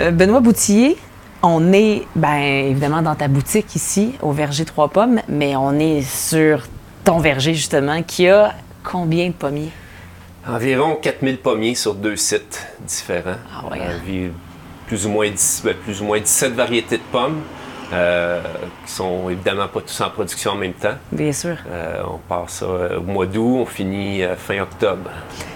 Euh, Benoît Boutillier, on est, ben, évidemment, dans ta boutique ici, au Verger Trois Pommes, mais on est sur ton verger, justement, qui a combien de pommiers? Environ 4000 pommiers sur deux sites différents. Ah ouais, Euh, hein? vi- plus, ou moins 10 ben, plus ou moins 17 variétés de pommes euh, qui sont évidemment pas tous en production en même temps. Bien sûr. Euh, on part ça euh, au mois d'août, on finit euh, fin octobre.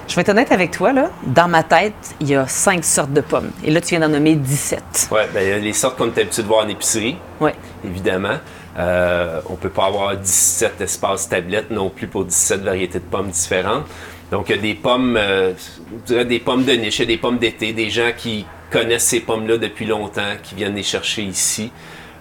Je vais être honnête avec toi, là. Dans ma tête, il y a cinq sortes de pommes. Et là, tu viens d'en nommer 17. Ouais, ben, il y a les sortes qu'on est habitué de voir en épicerie, Oui. évidemment. Euh, on peut pas avoir 17 espaces tablettes non plus pour 17 variétés de pommes différentes. Donc, il y a des pommes, euh, je dirais des pommes de niche, il y a des pommes d'été, des gens qui connaissent ces pommes-là depuis longtemps, qui viennent les chercher ici.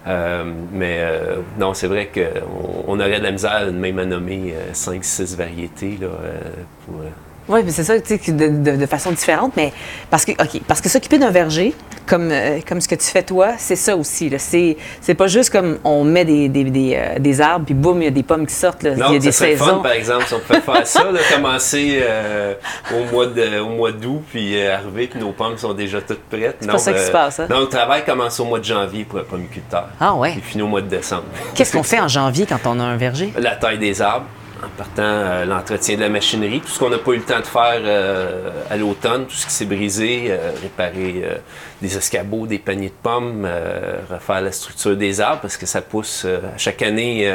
Euh, mais euh, non, c'est vrai qu'on on aurait de la misère même à nommer 5-6 variétés. Là, euh, pour, euh, Oui, mais c'est ça, tu sais, de, de- de façon différente, mais parce que, OK, parce que s'occuper d'un verger, comme, euh, comme ce que tu fais toi, c'est ça aussi. C'est, pas juste comme on met des, des, des, euh, des arbres, puis boum, il y a des pommes qui sortent. là. Non, il y a des saisons. fun, par exemple, si on pouvait faire ça, là, commencer euh, au mois d'août, puis euh, arriver, puis nos pommes sont déjà toutes prêtes. C'est pas ça qui se passe, hein? Non, le travail commence au mois de janvier pour un pommiculteur. Ah ouais. Puis finit au mois de décembre. Qu'est-ce qu'on fait en janvier quand on a un verger? La taille des arbres, en partant euh, l'entretien de la machinerie, tout ce qu'on n'a pas eu le temps de faire euh, à l'automne, tout ce qui s'est brisé, euh, réparer des escabeaux, des paniers de pommes, refaire la structure des arbres parce que ça pousse. à chaque année,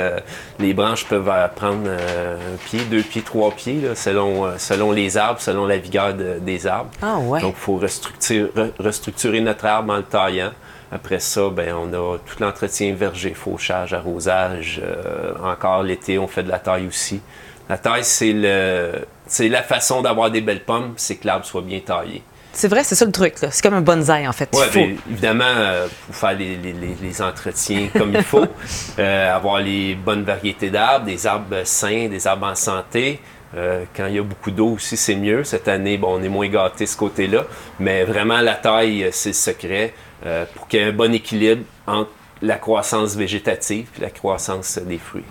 les branches peuvent prendre un pied, deux pieds, trois pieds, là, selon, selon les arbres, selon la vigueur de- des arbres. Ah ouais. Donc, il faut restructurer, re- restructurer notre arbre en le taillant. Après ça, ben, on a tout l'entretien verger, fauchage, arrosage. Euh, encore l'été, on fait de la taille aussi. La taille, c'est le, c'est la façon d'avoir des belles pommes, c'est que l'arbre soit bien taillé. C'est vrai, c'est ça le truc. là. C'est comme un bonsaï, en fait. Ouais, faut. ben, évidemment, euh, pour faire les, les- les- les entretiens comme il faut, euh, avoir les bonnes variétés d'arbres, des arbres sains, des arbres en santé. Euh, quand il y a beaucoup d'eau aussi, c'est mieux. Cette année, bon, on est moins gâté ce côté-là. Mais vraiment, la taille, c'est le secret euh, pour qu'il y ait un bon équilibre entre la croissance végétative et la croissance des fruits.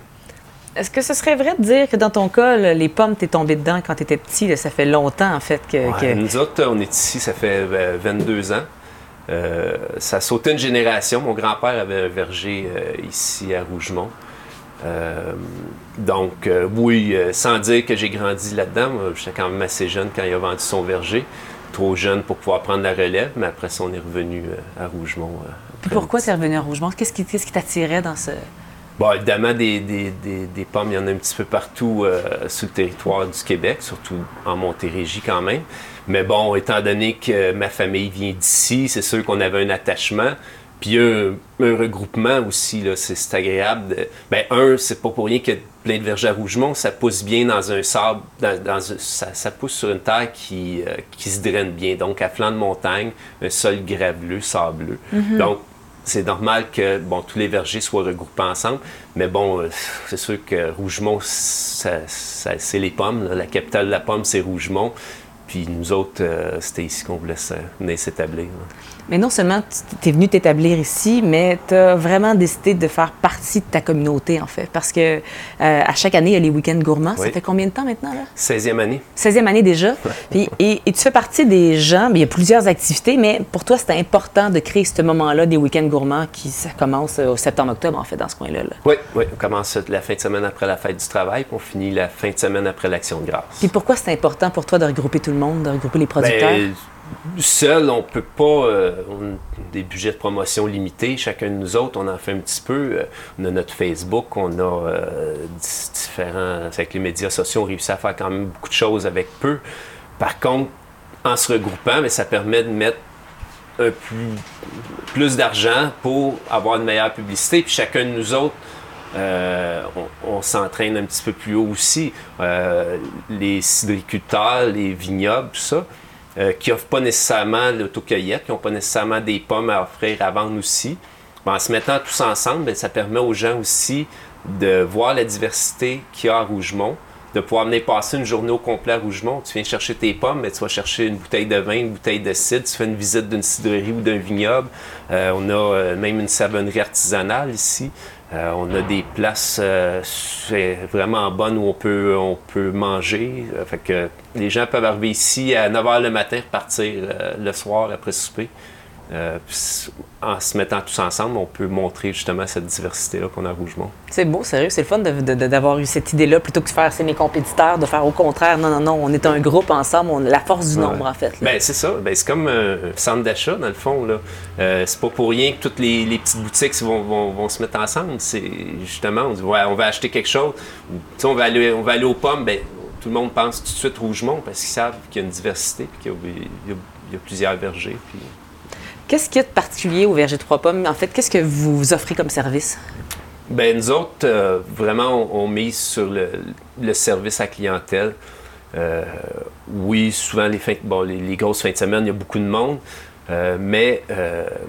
Est-ce que ce serait vrai de dire que dans ton cas, là, les pommes, t'es tombé dedans quand t'étais petit? là, ça fait longtemps, en fait, que. Ouais, que- Nous autres, on est ici, ça fait euh, 22 ans. Euh, ça a sauté une génération. Mon grand-père avait un verger euh, ici à Rougemont. Euh, donc, euh, oui, euh, sans dire que j'ai grandi là-dedans, moi, j'étais quand même assez jeune quand il a vendu son verger. Trop jeune pour pouvoir prendre la relève, mais après ça, on est revenu euh, à Rougemont. euh, Puis pourquoi t'es revenu à Rougemont? Qu'est-ce qui, t'attirait dans ce. Bon, évidemment, des, des- des- des pommes, il y en a un petit peu partout euh, sur le territoire du Québec, surtout en Montérégie quand même. Mais bon, étant donné que ma famille vient d'ici, c'est sûr qu'on avait un attachement. Puis un, un regroupement aussi, là, c'est, agréable. de- ben, un, c'est pas pour rien a plein de vergers à Rougemont, ça pousse bien dans un sable, dans, ça, ça pousse sur une terre qui, euh, qui se draine bien. Donc, à flanc de montagne, un sol graveleux, sableux. Donc, c'est normal que bon, tous les vergers soient regroupés ensemble, mais bon, euh, c'est sûr que Rougemont, ça- ça- c'est les pommes. là. La capitale de la pomme, c'est Rougemont. Puis nous autres, euh, c'était ici qu'on voulait s'établir. là. Mais non seulement tu es venu t'établir ici, mais tu as vraiment décidé de faire partie de ta communauté, en fait. Parce que euh, à chaque année, il y a les week-ends gourmands. Ça fait combien de temps maintenant, là? 16e année. 16e année déjà. Puis, et, et tu fais partie des gens, mais il y a plusieurs activités, mais pour toi, c'était important de créer ce moment-là des week-ends gourmands qui ça commence euh, au septembre-octobre, en fait, dans ce coin-là. là. Oui, oui, on commence la fin de semaine après la fête du travail, puis on finit la fin de semaine après l'Action de grâce. Puis pourquoi c'est important pour toi de regrouper tout le monde, de regrouper les producteurs? Ben, seul, on peut pas. euh, on a des budgets de promotion limités. Chacun de nous autres, on en fait un petit peu. Euh, on a notre Facebook, on a euh, di- différents. Avec les médias sociaux, on réussit à faire quand même beaucoup de choses avec peu. Par contre, en se regroupant, mais ça permet de mettre un plus, plus d'argent pour avoir une meilleure publicité. Puis chacun de nous autres, euh, on, s'entraîne un petit peu plus haut aussi. Euh, les cidriculteurs, les vignobles, tout ça, euh, qui n'offrent pas nécessairement l'autocueillette, qui n'ont pas nécessairement des pommes à offrir à vendre aussi. Ben, en se mettant tous ensemble, ben, ça permet aux gens aussi de voir la diversité qu'il y a à Rougemont, de pouvoir venir passer une journée au complet à Rougemont. Tu viens chercher tes pommes, mais tu vas chercher une bouteille de vin, une bouteille de cidre, tu fais une visite d'une cidrerie ou d'un vignoble. On a même une savonnerie artisanale ici. Euh, on a des places euh, vraiment bonnes où on peut, on peut manger. Euh, fait que les gens peuvent arriver ici à 9h le matin, repartir euh, le soir après souper. Euh, en se mettant tous ensemble, on peut montrer justement cette diversité-là qu'on a à Rougemont. C'est beau, sérieux, c'est le fun d'avoir eu cette idée-là plutôt que de faire c'est mes compétiteurs, de faire au contraire. Non, non, non, on est un groupe ensemble, on a la force du nombre en fait. Ben, c'est ça, ben, c'est comme un centre d'achat dans le fond. Là. Euh, c'est pas pour rien que toutes les, petites boutiques vont, vont, se mettre ensemble. C'est justement, on dit ouais, on va acheter quelque chose, on va, aller, on va aller aux pommes, ben, tout le monde pense tout de suite Rougemont parce qu'ils savent qu'il y a une diversité et qu'il y, y, a plusieurs vergers. Puis... Qu'est-ce qu'il y a de particulier au Verger Trois Pommes? En fait, qu'est-ce que vous offrez comme service? Bien, nous autres, euh, vraiment, on, mise sur le, service à clientèle. Euh, oui, souvent, les, grosses fins de semaine, il y a beaucoup de monde. Euh, mais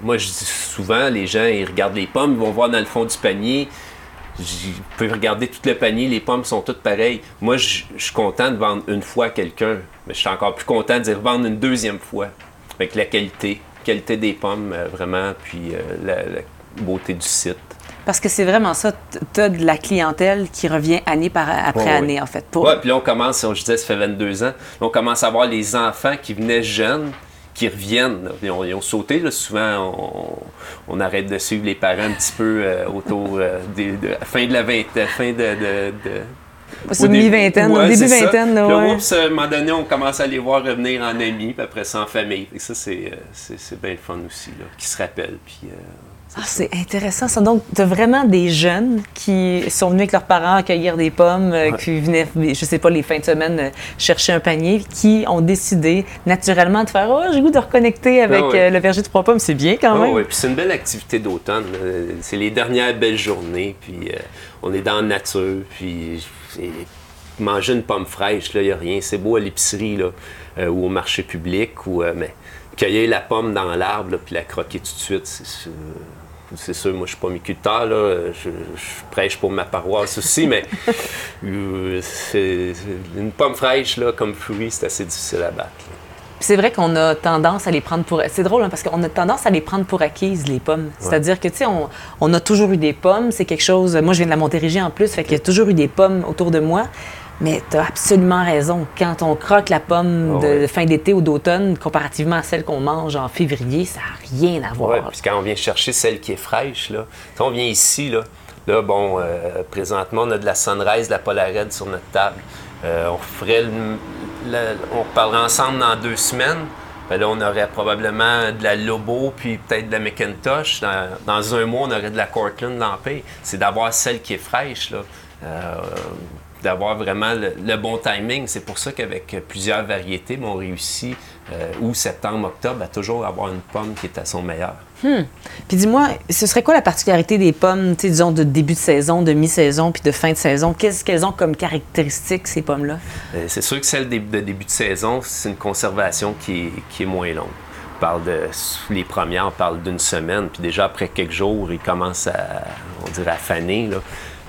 moi, je dis souvent, les gens, ils regardent les pommes, ils vont voir dans le fond du panier. Vous pouvez regarder tout le panier, les pommes sont toutes pareilles. Moi, je, suis content de vendre une fois à quelqu'un, mais je suis encore plus content de dire vendre une deuxième fois avec la qualité qualité des pommes, euh, vraiment, puis euh, la, beauté du site. Parce que c'est vraiment ça, tu as de la clientèle qui revient année par, après année, en fait. Pour... Oui, puis là, on commence, je disais, ça fait 22 ans, on commence à voir les enfants qui venaient jeunes, qui reviennent. Ils ont, ils ont, sauté, là. souvent, on, arrête de suivre les parents un petit peu euh, autour de, fin de la vingtaine, fin de c'est mi-vingtaine, au début vingtaine. Là, ouais. oups, à un moment donné, on commence à les voir revenir en amis, puis après ça en famille. Et ça, c'est, euh, c'est, bien le fun aussi, là, qui se rappellent. Puis, euh, ah, c'est intéressant ça. Donc, tu as vraiment des jeunes qui sont venus avec leurs parents accueillir des pommes, euh, qui venaient, je sais pas, les fins de semaine chercher un panier, qui ont décidé naturellement de faire Oh, j'ai goût de reconnecter avec ah le verger de trois pommes. C'est bien quand ah même. oui, puis c'est une belle activité d'automne. C'est les dernières belles journées, puis on est dans la nature, puis manger une pomme fraîche, il n'y a rien. C'est beau à l'épicerie euh, ou au marché public, ou, euh, mais cueillir la pomme dans l'arbre puis la croquer tout de suite, c'est sûr, moi je suis pas miculteur, là, je, prêche pour ma paroisse aussi, mais euh, une pomme fraîche là, comme fruit, c'est assez difficile à battre. C'est vrai qu'on a tendance à les prendre pour. C'est drôle, hein, parce qu'on a tendance à les prendre pour acquises, les pommes. C'est-à-dire que, tu sais, on, a toujours eu des pommes. C'est quelque chose. Moi, je viens de la Montérégie en plus, fait qu'il y a toujours eu des pommes autour de moi. Mais tu as absolument raison. Quand on croque la pomme ah de fin d'été ou d'automne, comparativement à celle qu'on mange en février, ça n'a rien à voir. Oui, puis quand on vient chercher celle qui est fraîche, là, quand on vient ici, là, là bon, euh, présentement, on a de la Sunrise, de la Polarade sur notre table. Euh, on ferait on reparlerait ensemble dans deux semaines. Ben là, on aurait probablement de la Lobo puis peut-être de la McIntosh. Dans, un mois, on aurait de la Cortland Lampé. C'est d'avoir celle qui est fraîche. Là. Euh, d'avoir vraiment le, bon timing. C'est pour ça qu'avec plusieurs variétés, on réussit, euh, ou septembre, octobre, à toujours avoir une pomme qui est à son meilleur. Hmm. Puis dis-moi, ce serait quoi la particularité des pommes, disons, de début de saison, de mi-saison, puis de fin de saison? Qu'est-ce qu'elles ont comme caractéristiques, ces pommes-là? Euh, c'est sûr que celle de, début de saison, c'est une conservation qui est, moins longue. On parle de, les premières, on parle d'une semaine, puis déjà après quelques jours, ils commencent à, on dirait, à faner. Là.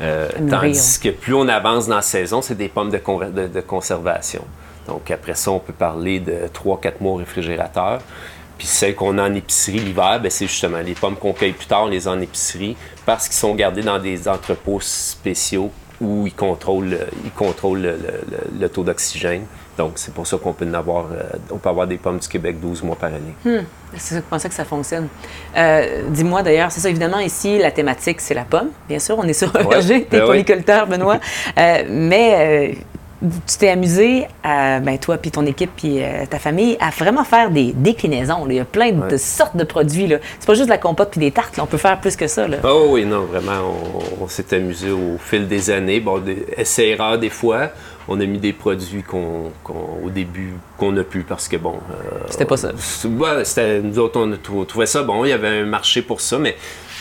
Euh, tandis que plus on avance dans la saison, c'est des pommes de, de, conservation. Donc après ça, on peut parler de 3-4 mois au réfrigérateur. Puis celles qu'on a en épicerie l'hiver, ben, c'est justement les pommes qu'on cueille plus tard, on les a en épicerie parce qu'ils sont gardés dans des entrepôts spéciaux où ils contrôlent, ils contrôlent le taux d'oxygène. Donc, c'est pour ça qu'on peut avoir, euh, on peut avoir des pommes du Québec 12 mois par année. Hmm. C'est comme ça que ça fonctionne. Euh, dis-moi d'ailleurs, c'est ça, évidemment, ici, la thématique, c'est la pomme. Bien sûr, on est sur un verger, t'es ben polyculteur, Benoît. Euh, mais tu t'es amusé, ben, toi, puis ton équipe, puis ta famille, à vraiment faire des déclinaisons. Il y a plein de sortes de produits. C'est pas juste de la compote puis des tartes. On peut faire plus que ça. Là. Oh oui, non, vraiment, on, s'est amusé au fil des années. Bon, des des fois on a mis des produits qu'on, au début qu'on a pu parce que bon. Euh, c'était pas ça. c'était, nous autres, on trouvait ça bon. Il y avait un marché pour ça, mais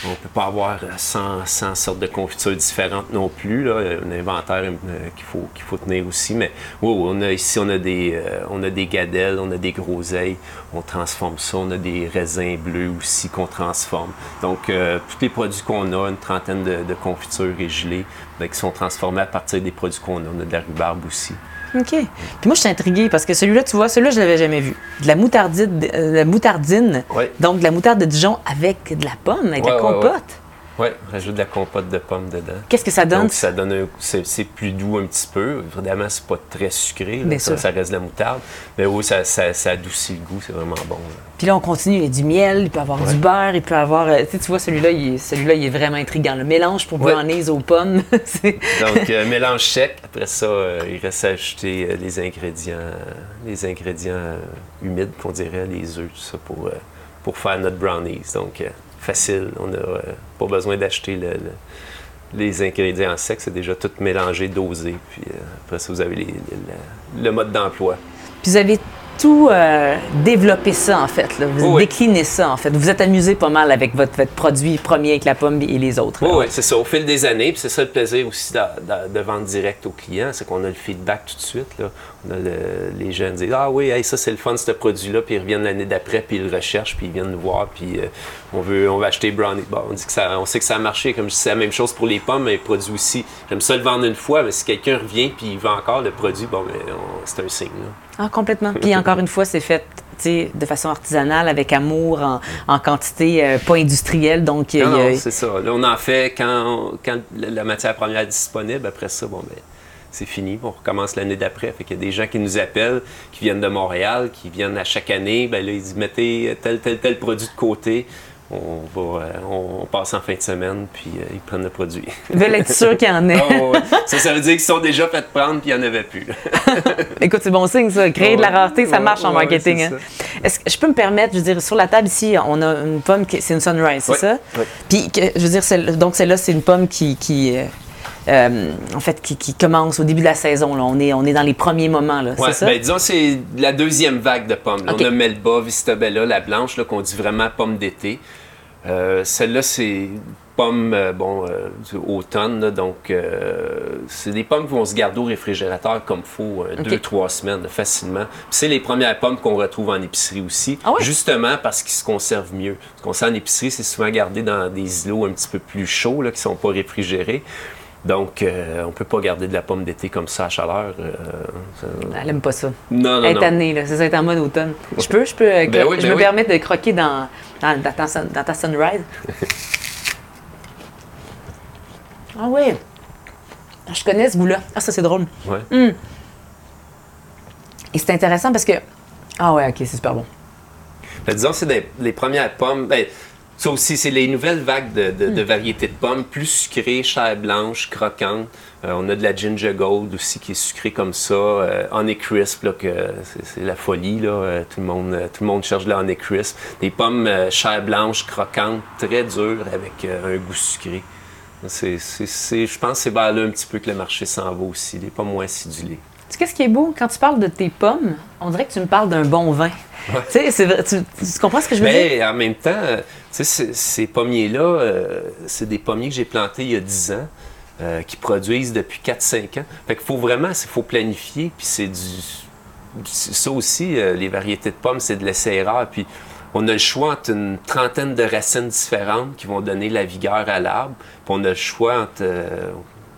on ne peut pas avoir 100, 100, sortes de confitures différentes non plus. Là. Un inventaire euh, qu'il faut, faut tenir aussi. Mais on a, ici, on a, des, euh, on a des gadelles, on a des groseilles. On transforme ça. On a des raisins bleus aussi qu'on transforme. Donc, euh, tous les produits qu'on a, une trentaine de, confitures et gelées, ben, qui sont transformés à partir des produits qu'on a. On a de la rhubarbe aussi. OK. Puis moi, je suis intriguée parce que celui-là, tu vois, celui-là, je ne l'avais jamais vu. De la moutardine, euh, la moutardine donc de la moutarde de Dijon avec de la pomme, avec de la compote. Oui, on rajoute de la compote de pommes dedans. Qu'est-ce que ça donne? Donc, ça donne un- c'est c'est plus doux un petit peu. Évidemment, c'est pas très sucré. là. Bien ça, sûr. ça reste de la moutarde. Mais oui, ça, ça, ça adoucit le goût. C'est vraiment bon. là. Puis là, on continue, il y a du miel, il peut avoir Ouais. du beurre, il peut avoir... euh, tu sais, tu vois, celui-là, il, est- celui-là, il est vraiment intriguant. Le mélange pour Ouais. brownies aux pommes. Donc, euh, mélange sec. Après ça, euh, il reste à ajouter euh, les ingrédients, les ingrédients humides, qu'on dirait, les œufs, tout ça, pour, pour faire notre brownies. Donc, On n'a euh, pas besoin d'acheter le- le- les ingrédients secs. C'est déjà tout mélangé, dosé. Puis euh, après ça, vous avez le- le mode d'emploi. Puis vous avez tout euh, développé ça, en fait. Là. Vous oui. déclinez ça, en fait. Vous êtes amusé pas mal avec votre, votre produit premier avec la pomme et les autres. Oui, c'est ça. Au fil des années, puis c'est ça le plaisir aussi de, de- de vendre direct aux clients, c'est qu'on a le feedback tout de suite. Là. On a le- les jeunes disent Ah oui, hey, ça c'est le fun, ce produit-là, puis ils reviennent l'année d'après, puis ils le recherchent, puis ils viennent nous voir, puis euh, on, veut, on veut acheter brownie. Bon, on, dit que ça, on sait que ça a marché, comme je dis, c'est la même chose pour les pommes, mais les produits aussi. J'aime ça le vendre une fois, mais si quelqu'un revient, puis il veut encore le produit, bon, on- c'est un signe. là. Ah, complètement. Puis encore une fois, c'est fait de façon artisanale, avec amour, en, en quantité euh, pas industrielle. Donc, a- Non, a- c'est ça. Là, on en fait quand, quand la la matière première est disponible. Après ça, bon, ben, c'est fini. On recommence l'année d'après. Fait qu'il y a des gens qui nous appellent, qui viennent de Montréal, qui viennent à chaque année. Ben là, ils disent mettez tel, tel, tel produit de côté. On, va, euh, on, on passe en fin de semaine, puis euh, ils prennent le produit. ils veulent être sûrs qu'il y en ait. Oh, ouais. ça, ça veut dire qu'ils sont déjà fait prendre, puis il n'y en avait plus. Écoute, c'est bon signe, ça. Créer de la rareté, ça Ouais, marche en marketing. hein. Est-ce que je peux me permettre, je veux dire, sur la table ici, on a une pomme, qui- c'est une sunrise, c'est ça? Puis, je veux dire, donc celle-là, c'est une pomme qui, qui, euh, en fait, qui, qui commence au début de la saison. Là. On, est, on est dans les premiers moments, là, Ouais, c'est ça? ben, disons, c'est la deuxième vague de pommes. Là. On a Melba, Vistabella, la blanche, là, qu'on dit vraiment pomme d'été. Euh, Celle-là, c'est pomme, euh, bon, euh, du automne, là, donc euh, c'est des pommes qui vont se garder au réfrigérateur comme il faut, deux, trois semaines, facilement. C'est les premières pommes qu'on retrouve en épicerie aussi, Ah justement parce qu'ils se conservent mieux. Ce qu'on sait en épicerie, c'est souvent gardé dans des îlots un petit peu plus chauds, là, qui ne sont pas réfrigérés. Donc, euh, on ne peut pas garder de la pomme d'été comme ça à chaleur. euh, ça- Elle aime pas ça. Non, non, Elle est tannée, là. C'est ça, elle est en mode automne. Je peux, je peux. euh, Ben oui, je ben me oui. permets de croquer dans, dans, dans ta, sun- dans ta sunrise. ah oui. Ah, Je connais ce goût-là. Ah, ça, c'est drôle. Ouais. Et c'est intéressant parce que. Ah ouais, ok, c'est super bon. Ben, disons, c'est des- les premières pommes. Ben, ça aussi, c'est les nouvelles vagues de, de- de variétés de pommes, plus sucrées, chair blanche, croquantes. Euh, on a de la ginger gold aussi qui est sucrée comme ça. Euh, honey crisp, là, que c'est, la folie. Là. Euh, tout, le monde, tout le monde cherche de la honey crisp. Des pommes chair blanche, croquantes, très dures, avec un goût sucré. C'est, je pense que c'est vers là un petit peu que le marché s'en va aussi. Les pommes moins acidulées. Tu sais, qu'est-ce qui est beau? Quand tu parles de tes pommes, on dirait que tu me parles d'un bon vin. Tu comprends ce que je veux dire? Mais en même temps, euh, tu sais, ces- pommiers-là, euh, c'est des pommiers que j'ai plantés il y a 10 ans, euh, qui produisent depuis 4-5 ans. Fait qu'il faut vraiment, il faut planifier, puis c'est du... Ça aussi, euh, les variétés de pommes, c'est de l'essai-erreur, puis on a le choix entre une trentaine de racines différentes qui vont donner la vigueur à l'arbre, puis on a le choix entre... euh,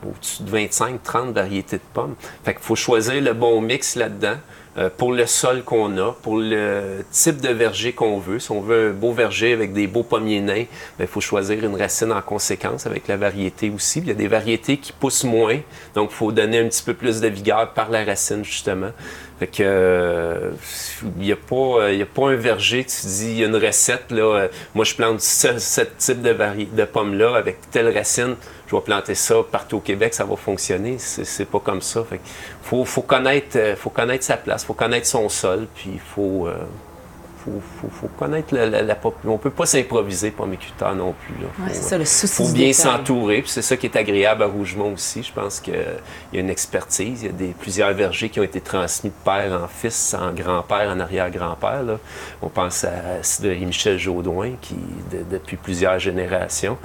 au-dessus de 25-30 variétés de pommes. Fait qu'il faut choisir le bon mix là-dedans pour le sol qu'on a, pour le type de verger qu'on veut. Si on veut un beau verger avec des beaux pommiers nains, ben, il faut choisir une racine en conséquence avec la variété aussi. Il y a des variétés qui poussent moins, donc il faut donner un petit peu plus de vigueur par la racine, justement. Fait que, euh, il n'y a, pas, euh, y a pas un verger, tu dis, y a une recette, là, euh, moi je plante ce, ce type de, de pommes-là avec telle racine, je vais planter ça partout au Québec, ça va fonctionner. C'est pas comme ça. Fait que faut, faut, connaître, euh, faut connaître sa place, faut connaître son sol, puis il faut, euh, faut, faut, faut connaître la, la, la pop- On peut pas s'improviser pommiculteur non plus. Là. Ouais, Faut, c'est ça, le souci faut bien s'entourer, puis c'est ça qui est agréable à Rougemont aussi. Je pense qu'il y a une expertise, il y a des, plusieurs vergers qui ont été transmis de père en fils, en grand-père, en arrière-grand-père. On pense à Cidre Michel Jaudoin, qui, de- depuis plusieurs générations.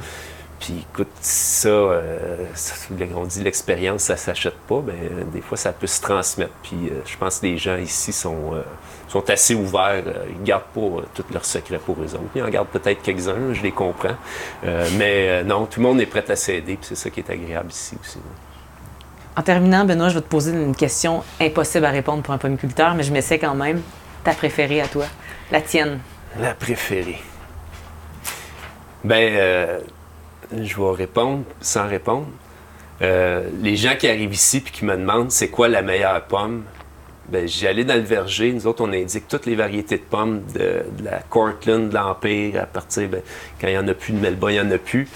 Puis écoute, ça, euh, ça, on dit l'expérience, ça s'achète pas, ben des fois ça peut se transmettre. Puis euh, je pense que les gens ici sont, euh, sont assez ouverts, euh, ils gardent pas euh, tous leurs secrets pour eux autres. Ils en gardent peut-être quelques-uns, je les comprends. Euh, mais euh, non, tout le monde est prêt à s'aider, puis c'est ça qui est agréable ici aussi. En terminant, Benoît, je vais te poser une question impossible à répondre pour un pommiculteur, mais je m'essaie quand même. Ta préférée à toi? La tienne? La préférée. Ben, euh, Je vais répondre sans répondre. Euh, les gens qui arrivent ici et qui me demandent c'est quoi la meilleure pomme, ben, j'y allais dans le verger. Nous autres, on indique toutes les variétés de pommes de, la Cortland, de l'Empire, à partir, ben, quand il n'y en a plus de Melba, il n'y en a plus.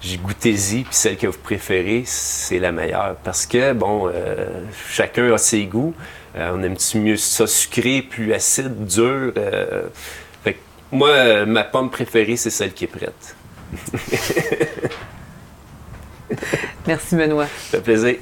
J'ai goûté-y, puis celle que vous préférez, c'est la meilleure. Parce que, bon, euh, chacun a ses goûts. Euh, on aime-tu mieux ça sucré, plus acide, dur? fait moi, ma pomme préférée, c'est celle qui est prête. Merci, Benoît. Ça fait plaisir.